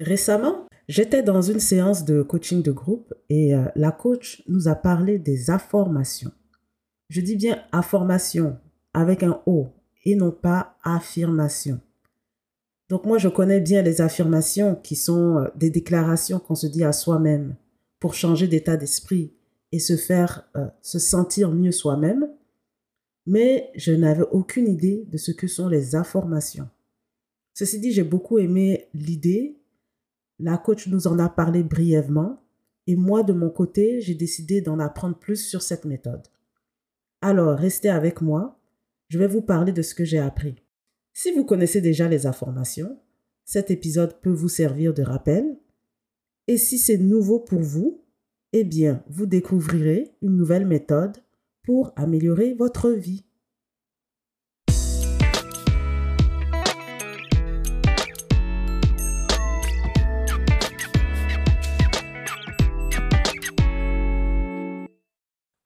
Récemment, j'étais dans une séance de coaching de groupe et euh, la coach nous a parlé des affirmations. Je dis bien affirmation avec un O et non pas affirmation. Donc moi, je connais bien les affirmations qui sont euh, des déclarations qu'on se dit à soi-même pour changer d'état d'esprit et se faire euh, se sentir mieux soi-même. Mais je n'avais aucune idée de ce que sont les affirmations. Ceci dit, j'ai beaucoup aimé l'idée. La coach nous en a parlé brièvement. Et moi, de mon côté, j'ai décidé d'en apprendre plus sur cette méthode. Alors, restez avec moi. Je vais vous parler de ce que j'ai appris. Si vous connaissez déjà les informations, cet épisode peut vous servir de rappel. Et si c'est nouveau pour vous, eh bien, vous découvrirez une nouvelle méthode pour améliorer votre vie.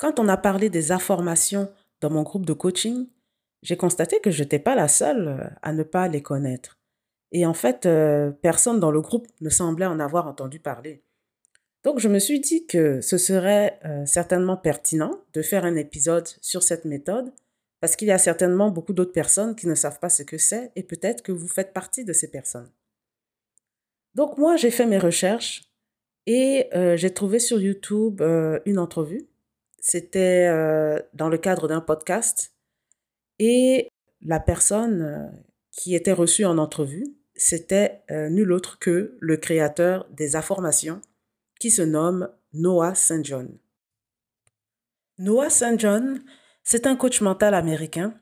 Quand on a parlé des informations dans mon groupe de coaching, j'ai constaté que je n'étais pas la seule euh, à ne pas les connaître. Et en fait, euh, personne dans le groupe ne semblait en avoir entendu parler. Donc je me suis dit que ce serait euh, certainement pertinent de faire un épisode sur cette méthode parce qu'il y a certainement beaucoup d'autres personnes qui ne savent pas ce que c'est et peut-être que vous faites partie de ces personnes. Donc moi, j'ai fait mes recherches et j'ai trouvé sur YouTube une entrevue c'était euh, dans le cadre d'un podcast et la personne euh, qui était reçue en entrevue, c'était euh, nul autre que le créateur des informations qui se nomme Noah St. John. Noah St. John, c'est un coach mental américain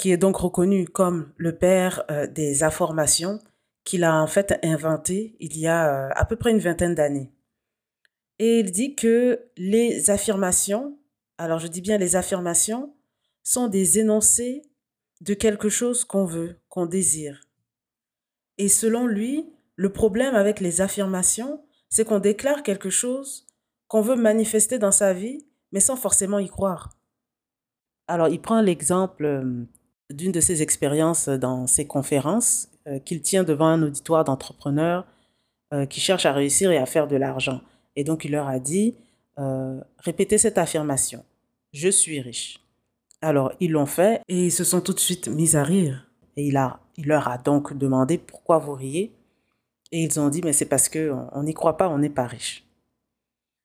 qui est donc reconnu comme le père des informations qu'il a en fait inventé il y a à peu près une vingtaine d'années. Et il dit que les affirmations alors je dis bien les affirmations, sont des énoncés de quelque chose qu'on veut, qu'on désire. Et selon lui, le problème avec les affirmations, c'est qu'on déclare quelque chose qu'on veut manifester dans sa vie, mais sans forcément y croire. Alors il prend l'exemple euh, d'une de ses expériences dans ses conférences euh, qu'il tient devant un auditoire d'entrepreneurs euh, qui cherchent à réussir et à faire de l'argent. Et donc il leur a dit, répétez cette affirmation je suis riche. Alors, ils l'ont fait et ils se sont tout de suite mis à rire. Et il, a, il leur a donc demandé pourquoi vous riez. Et ils ont dit, mais c'est parce qu'on n'y croit pas, on n'est pas riche.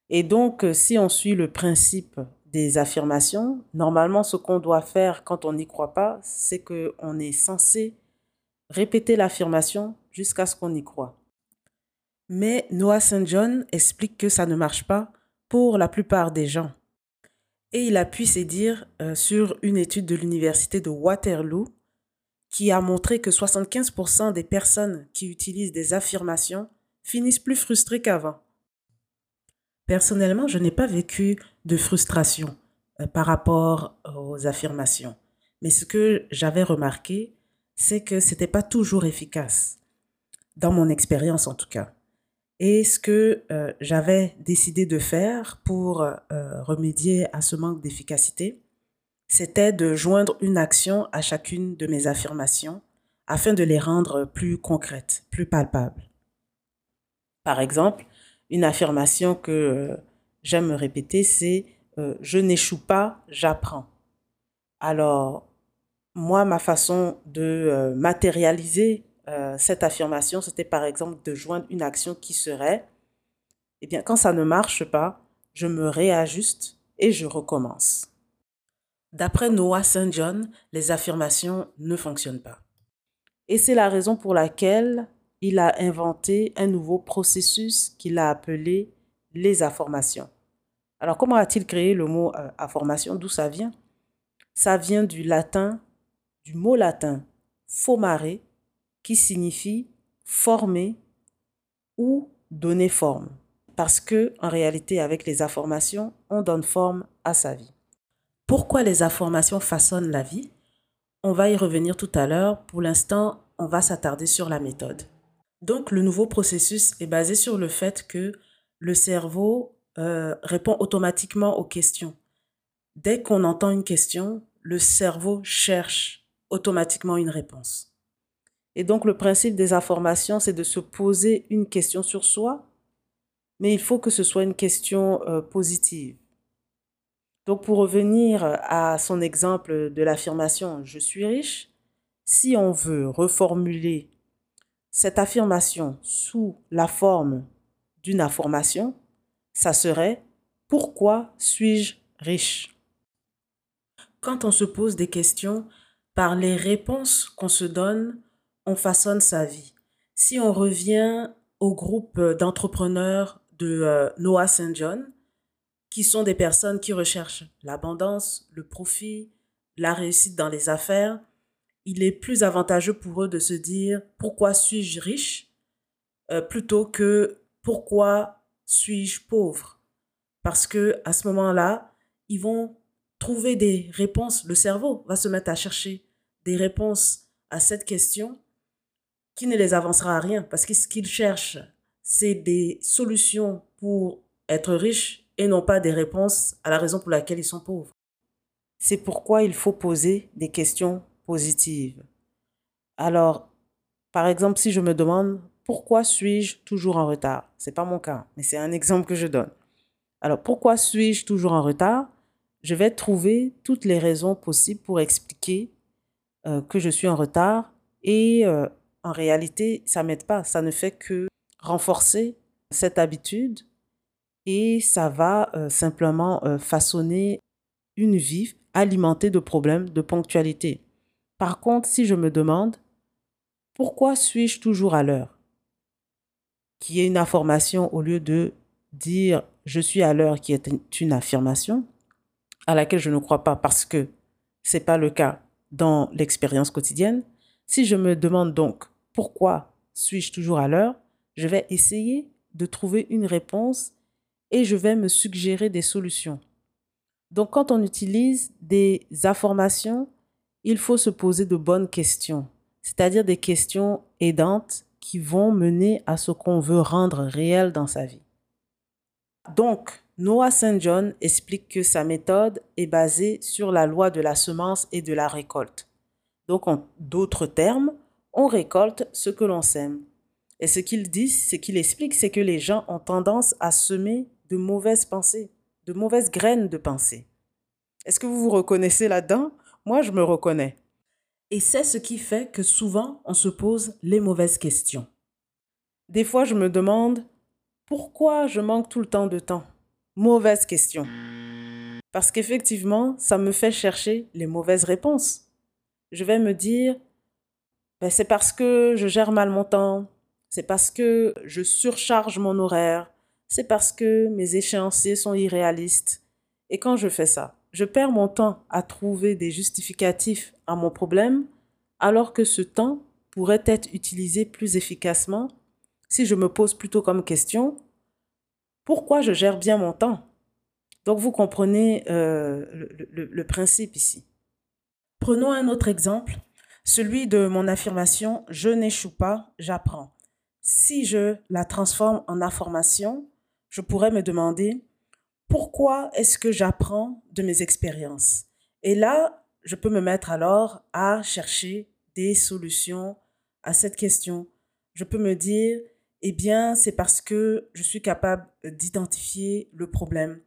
Et donc, euh, si on suit le principe des affirmations, normalement, ce qu'on doit faire quand on n'y croit pas, c'est qu'on est censé répéter l'affirmation jusqu'à ce qu'on y croit. Mais Noah St. John explique que ça ne marche pas pour la plupart des gens. Et il appuie ses dires euh, sur une étude de l'université de Waterloo qui a montré que 75% des personnes qui utilisent des affirmations finissent plus frustrées qu'avant. Personnellement, je n'ai pas vécu de frustration euh, par rapport aux affirmations. Mais ce que j'avais remarqué, c'est que ce n'était pas toujours efficace, dans mon expérience en tout cas. Et ce que euh, j'avais décidé de faire pour euh, remédier à ce manque d'efficacité, c'était de joindre une action à chacune de mes affirmations afin de les rendre plus concrètes, plus palpables. Par exemple, une affirmation que euh, j'aime répéter, c'est je n'échoue pas, j'apprends. Alors, moi, ma façon de matérialiser euh, cette affirmation, c'était par exemple de joindre une action qui serait, eh bien, quand ça ne marche pas, je me réajuste et je recommence. D'après Noah St. John, les affirmations ne fonctionnent pas. Et c'est la raison pour laquelle il a inventé un nouveau processus qu'il a appelé les affirmations. Alors, comment a-t-il créé le mot euh, affirmation? D'où ça vient? Ça vient du latin, du mot latin fomare, qui signifie former ou donner forme. Parce que, en réalité, avec les informations, on donne forme à sa vie. Pourquoi les informations façonnent la vie? On va y revenir tout à l'heure. Pour l'instant, on va s'attarder sur la méthode. Donc, le nouveau processus est basé sur le fait que le cerveau euh, répond automatiquement aux questions. Dès qu'on entend une question, le cerveau cherche automatiquement une réponse. Et donc le principe des affirmations, c'est de se poser une question sur soi, mais il faut que ce soit une question euh, positive. Donc pour revenir à son exemple de l'affirmation ⁇ je suis riche ⁇ si on veut reformuler cette affirmation sous la forme d'une affirmation, ça serait ⁇ pourquoi suis-je riche ?⁇ Quand on se pose des questions, par les réponses qu'on se donne, on façonne sa vie. Si on revient au groupe d'entrepreneurs de euh, Noah St. John, qui sont des personnes qui recherchent l'abondance, le profit, la réussite dans les affaires, il est plus avantageux pour eux de se dire pourquoi suis-je riche euh, plutôt que pourquoi suis-je pauvre? Parce que à ce moment-là ils vont trouver des réponses le cerveau va se mettre à chercher des réponses à cette question qui ne les avancera à rien parce que ce qu'ils cherchent c'est des solutions pour être riches et non pas des réponses à la raison pour laquelle ils sont pauvres c'est pourquoi il faut poser des questions positive. Alors, par exemple, si je me demande pourquoi suis-je toujours en retard? C'est pas mon cas, mais c'est un exemple que je donne. Alors, pourquoi suis-je toujours en retard? Je vais trouver toutes les raisons possibles pour expliquer euh, que je suis en retard et euh, en réalité, ça m'aide pas, ça ne fait que renforcer cette habitude et ça va euh, simplement façonner une vie alimentée de problèmes de ponctualité. Par contre, si je me demande pourquoi suis-je toujours à l'heure? Qui est une affirmation au lieu de dire je suis à l'heure qui est une affirmation à laquelle je ne crois pas parce que ce n'est pas le cas dans l'expérience quotidienne. Si je me demande donc pourquoi suis-je toujours à l'heure, je vais essayer de trouver une réponse et je vais me suggérer des solutions. Donc quand on utilise des affirmations, il faut se poser de bonnes questions, c'est-à-dire des questions aidantes qui vont mener à ce qu'on veut rendre réel dans sa vie. Donc, Noah St. John explique que sa méthode est basée sur la loi de la semence et de la récolte. Donc, en d'autres termes, on récolte ce que l'on sème. Et ce qu'il dit, ce qu'il explique, c'est que les gens ont tendance à semer de mauvaises pensées, de mauvaises graines de pensée. Est-ce que vous vous reconnaissez là-dedans? Moi, je me reconnais. Et c'est ce qui fait que souvent, on se pose les mauvaises questions. Des fois, je me demande pourquoi je manque tout le temps de temps? Mauvaise question. Parce qu'effectivement, ça me fait chercher les mauvaises réponses. Je vais me dire, ben, c'est parce que je gère mal mon temps, c'est parce que je surcharge mon horaire, c'est parce que mes échéanciers sont irréalistes. Et quand je fais ça, je perds mon temps à trouver des justificatifs à mon problème, alors que ce temps pourrait être utilisé plus efficacement si je me pose plutôt comme question, pourquoi je gère bien mon temps? Donc vous comprenez euh, le, le principe ici. Prenons un autre exemple, celui de mon affirmation ⁇ Je n'échoue pas, j'apprends ⁇ Si je la transforme en affirmation, je pourrais me demander pourquoi est-ce que j'apprends de mes expériences? Et là, je peux me mettre alors à chercher des solutions à cette question. Je peux me dire, eh bien, c'est parce que je suis capable d'identifier le problème.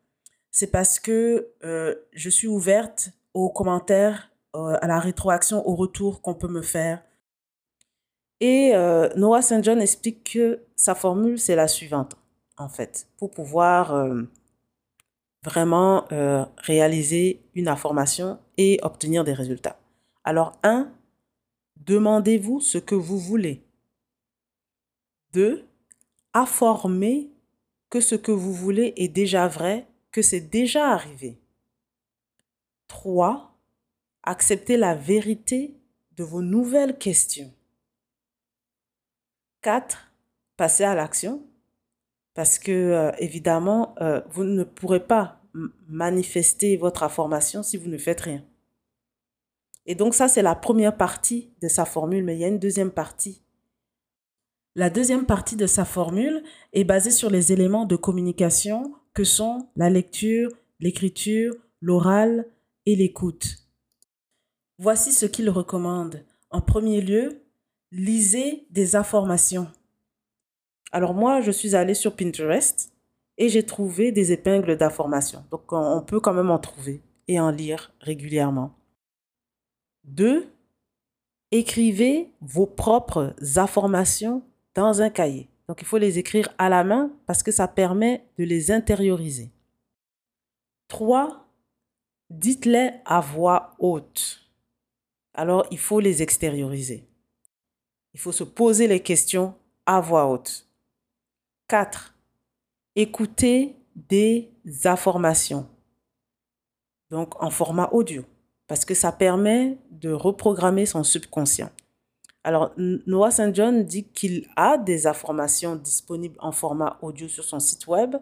C'est parce que euh, je suis ouverte aux commentaires, euh, à la rétroaction, au retour qu'on peut me faire. Et euh, Noah St. John explique que sa formule, c'est la suivante, en fait, pour pouvoir vraiment euh, réaliser une information et obtenir des résultats. Alors, un, demandez-vous ce que vous voulez. Deux, informez que ce que vous voulez est déjà vrai, que c'est déjà arrivé. Trois, acceptez la vérité de vos nouvelles questions. Quatre, passez à l'action parce que euh, évidemment, euh, vous ne pourrez pas manifester votre information si vous ne faites rien. Et donc ça, c'est la première partie de sa formule, mais il y a une deuxième partie. La deuxième partie de sa formule est basée sur les éléments de communication que sont la lecture, l'écriture, l'oral et l'écoute. Voici ce qu'il recommande. En premier lieu, lisez des informations. Alors moi, je suis allée sur Pinterest et j'ai trouvé des épingles d'informations. Donc on peut quand même en trouver et en lire régulièrement. Deux, écrivez vos propres informations dans un cahier. Donc il faut les écrire à la main parce que ça permet de les intérioriser. Trois, dites-les à voix haute. Alors il faut les extérioriser. Il faut se poser les questions à voix haute. 4. Écoutez des informations. Donc en format audio. Parce que ça permet de reprogrammer son subconscient. Alors, Noah St. John dit qu'il a des informations disponibles en format audio sur son site web.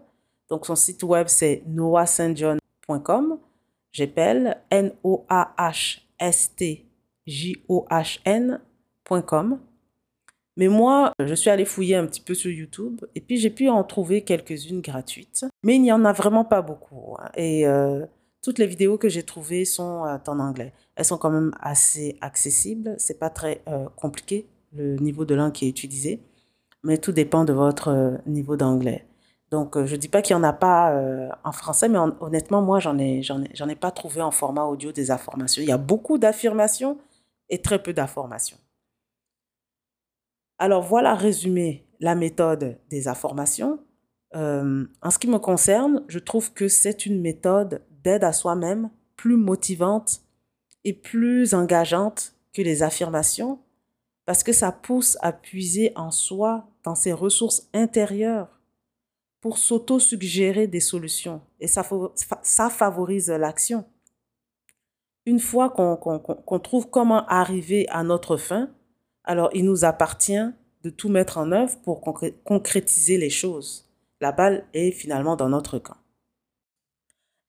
Donc, son site web, c'est noahstjohn.com. J'appelle N-O-A-H-S-T-J-O-H-N.com. Mais moi, je suis allée fouiller un petit peu sur YouTube et puis j'ai pu en trouver quelques-unes gratuites. Mais il n'y en a vraiment pas beaucoup. Hein. Et euh, toutes les vidéos que j'ai trouvées sont euh, en anglais. Elles sont quand même assez accessibles. C'est pas très euh, compliqué le niveau de langue qui est utilisé, mais tout dépend de votre niveau d'anglais. Donc, je ne dis pas qu'il n'y en a pas en français, mais honnêtement, moi, j'en ai, ai, ai pas trouvé en format audio des informations. Il y a beaucoup d'affirmations et très peu d'informations. Alors voilà résumé la méthode des informations. Euh, en ce qui me concerne, je trouve que c'est une méthode d'aide à soi-même plus motivante et plus engageante que les affirmations parce que ça pousse à puiser en soi, dans ses ressources intérieures pour s'auto-suggérer des solutions et ça, ça favorise l'action. Une fois qu'on trouve comment arriver à notre fin, alors il nous appartient de tout mettre en œuvre pour concrétiser les choses. La balle est finalement dans notre camp.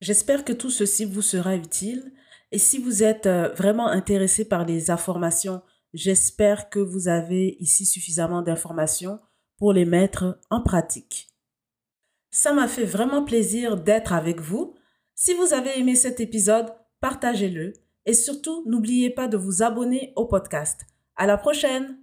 J'espère que tout ceci vous sera utile et si vous êtes euh, vraiment intéressé par les informations, j'espère que vous avez ici suffisamment d'informations pour les mettre en pratique. Ça m'a fait vraiment plaisir d'être avec vous. Si vous avez aimé cet épisode, partagez-le et surtout n'oubliez pas de vous abonner au podcast. À la prochaine!